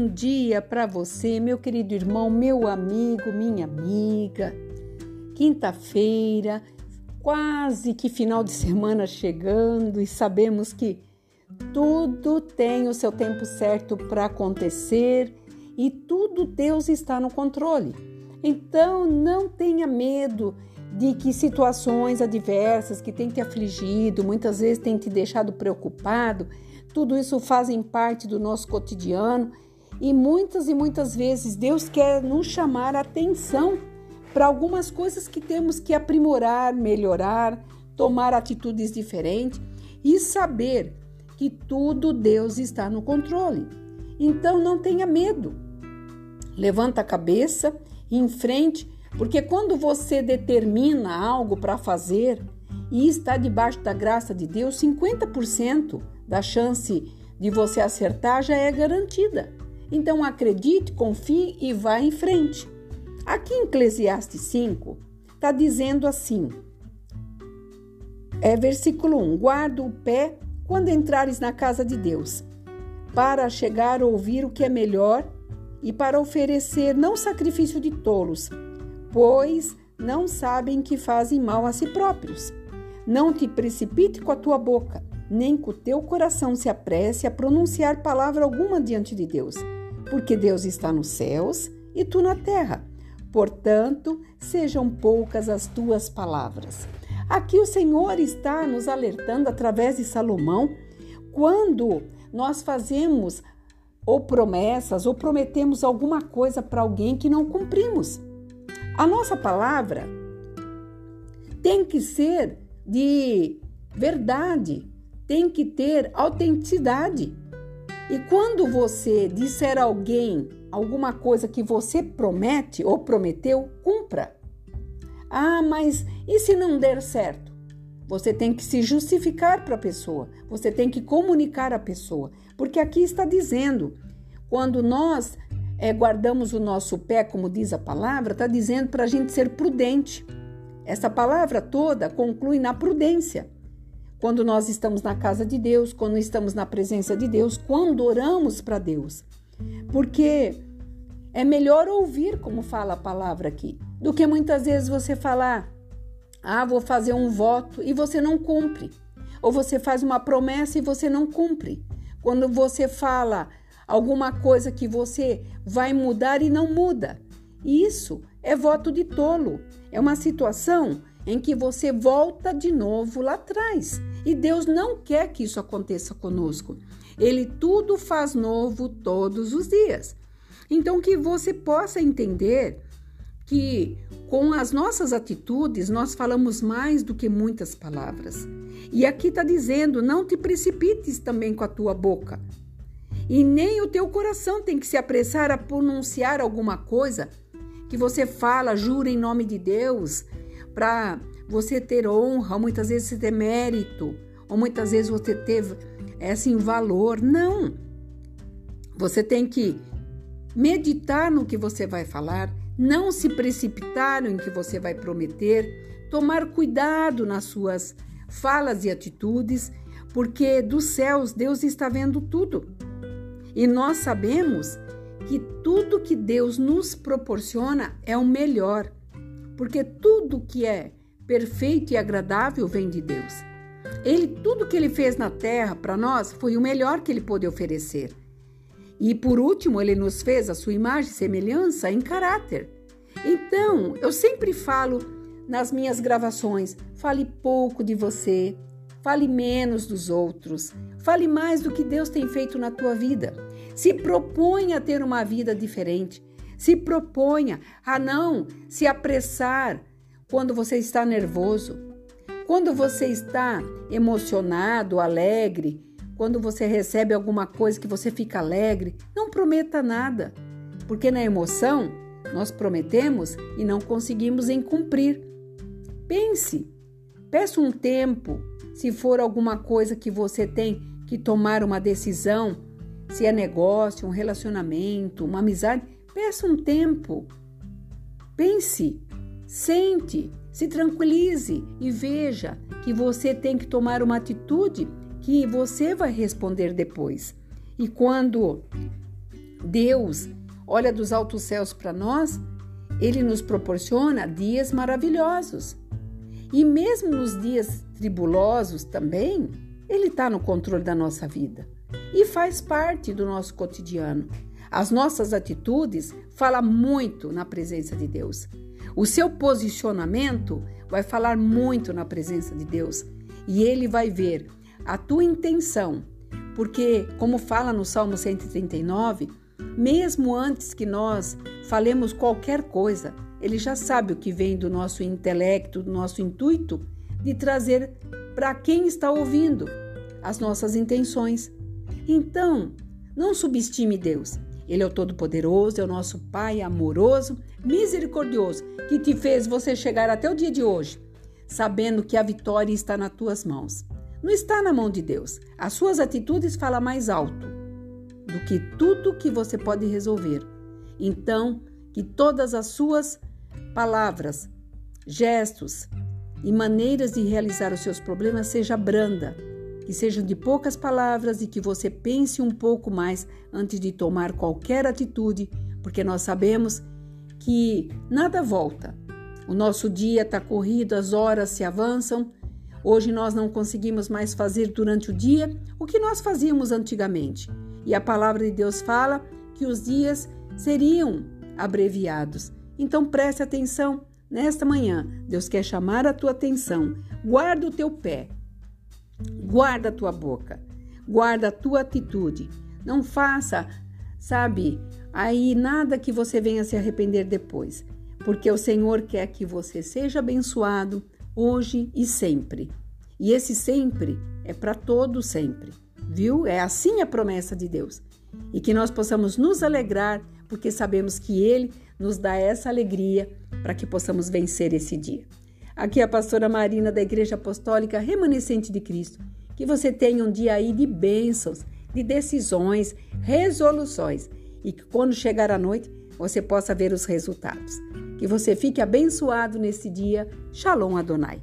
bom dia para você, meu querido irmão, meu amigo, minha amiga. Quinta-feira, quase que final de semana chegando e sabemos que tudo tem o seu tempo certo para acontecer e tudo Deus está no controle. Então não tenha medo de que situações adversas que têm te afligido, muitas vezes têm te deixado preocupado, tudo isso fazem parte do nosso cotidiano e muitas e muitas vezes Deus quer nos chamar a atenção para algumas coisas que temos que aprimorar, melhorar, tomar atitudes diferentes e saber que tudo Deus está no controle. Então não tenha medo. Levanta a cabeça e em frente, porque quando você determina algo para fazer e está debaixo da graça de Deus, 50% da chance de você acertar já é garantida. Então acredite, confie e vá em frente. Aqui em Eclesiastes 5 está dizendo assim: é versículo 1: guarda o pé quando entrares na casa de Deus, para chegar a ouvir o que é melhor e para oferecer não sacrifício de tolos, pois não sabem que fazem mal a si próprios. Não te precipite com a tua boca, nem que o teu coração se apresse a pronunciar palavra alguma diante de Deus, porque Deus está nos céus e tu na terra. Portanto, sejam poucas as tuas palavras. Aqui o Senhor está nos alertando através de Salomão quando nós fazemos ou promessas ou prometemos alguma coisa para alguém que não cumprimos. A nossa palavra tem que ser de verdade, tem que ter autenticidade. E quando você disser a alguém alguma coisa que você promete ou prometeu, cumpra. Ah, mas e se não der certo? Você tem que se justificar para a pessoa, você tem que comunicar à pessoa, porque aqui está dizendo: quando nós é, guardamos o nosso pé, como diz a palavra, está dizendo para a gente ser prudente. Essa palavra toda conclui na prudência quando nós estamos na casa de Deus, quando estamos na presença de Deus, quando oramos para Deus. Porque é melhor ouvir como fala a palavra aqui, do que muitas vezes você falar: "Ah, vou fazer um voto" e você não cumpre. Ou você faz uma promessa e você não cumpre. Quando você fala alguma coisa que você vai mudar e não muda. Isso é voto de tolo. É uma situação em que você volta de novo lá atrás. E Deus não quer que isso aconteça conosco. Ele tudo faz novo todos os dias. Então, que você possa entender que com as nossas atitudes nós falamos mais do que muitas palavras. E aqui está dizendo: não te precipites também com a tua boca. E nem o teu coração tem que se apressar a pronunciar alguma coisa que você fala, jura em nome de Deus, para você ter honra, muitas vezes você ter mérito, ou muitas vezes você ter assim valor. Não. Você tem que meditar no que você vai falar, não se precipitar no que você vai prometer, tomar cuidado nas suas falas e atitudes, porque dos céus Deus está vendo tudo. E nós sabemos que tudo que Deus nos proporciona é o melhor porque tudo que é perfeito e agradável vem de Deus. Ele tudo que ele fez na terra para nós foi o melhor que ele pôde oferecer. E por último, ele nos fez a sua imagem e semelhança em caráter. Então, eu sempre falo nas minhas gravações, fale pouco de você, fale menos dos outros, fale mais do que Deus tem feito na tua vida. Se proponha a ter uma vida diferente. Se proponha a não se apressar quando você está nervoso, quando você está emocionado, alegre, quando você recebe alguma coisa que você fica alegre, não prometa nada, porque na emoção nós prometemos e não conseguimos cumprir. Pense, peça um tempo, se for alguma coisa que você tem que tomar uma decisão, se é negócio, um relacionamento, uma amizade, Peça um tempo. Pense, sente, se tranquilize e veja que você tem que tomar uma atitude que você vai responder depois. E quando Deus olha dos altos céus para nós, ele nos proporciona dias maravilhosos. E mesmo nos dias tribulosos também, ele está no controle da nossa vida e faz parte do nosso cotidiano. As nossas atitudes falam muito na presença de Deus. O seu posicionamento vai falar muito na presença de Deus e ele vai ver a tua intenção, porque, como fala no Salmo 139, mesmo antes que nós falemos qualquer coisa, ele já sabe o que vem do nosso intelecto, do nosso intuito de trazer para quem está ouvindo as nossas intenções. Então, não subestime Deus. Ele é o Todo-Poderoso, é o nosso Pai amoroso, misericordioso, que te fez você chegar até o dia de hoje, sabendo que a vitória está nas tuas mãos. Não está na mão de Deus. As suas atitudes falam mais alto do que tudo que você pode resolver. Então, que todas as suas palavras, gestos e maneiras de realizar os seus problemas seja branda, que sejam de poucas palavras e que você pense um pouco mais antes de tomar qualquer atitude, porque nós sabemos que nada volta. O nosso dia está corrido, as horas se avançam. Hoje nós não conseguimos mais fazer durante o dia o que nós fazíamos antigamente. E a palavra de Deus fala que os dias seriam abreviados. Então preste atenção nesta manhã. Deus quer chamar a tua atenção. Guarda o teu pé. Guarda a tua boca. Guarda a tua atitude. Não faça, sabe, aí nada que você venha se arrepender depois, porque o Senhor quer que você seja abençoado hoje e sempre. E esse sempre é para todo sempre, viu? É assim a promessa de Deus. E que nós possamos nos alegrar, porque sabemos que Ele nos dá essa alegria para que possamos vencer esse dia. Aqui é a pastora Marina da Igreja Apostólica Remanescente de Cristo. Que você tenha um dia aí de bênçãos, de decisões, resoluções e que quando chegar a noite você possa ver os resultados. Que você fique abençoado nesse dia. Shalom Adonai.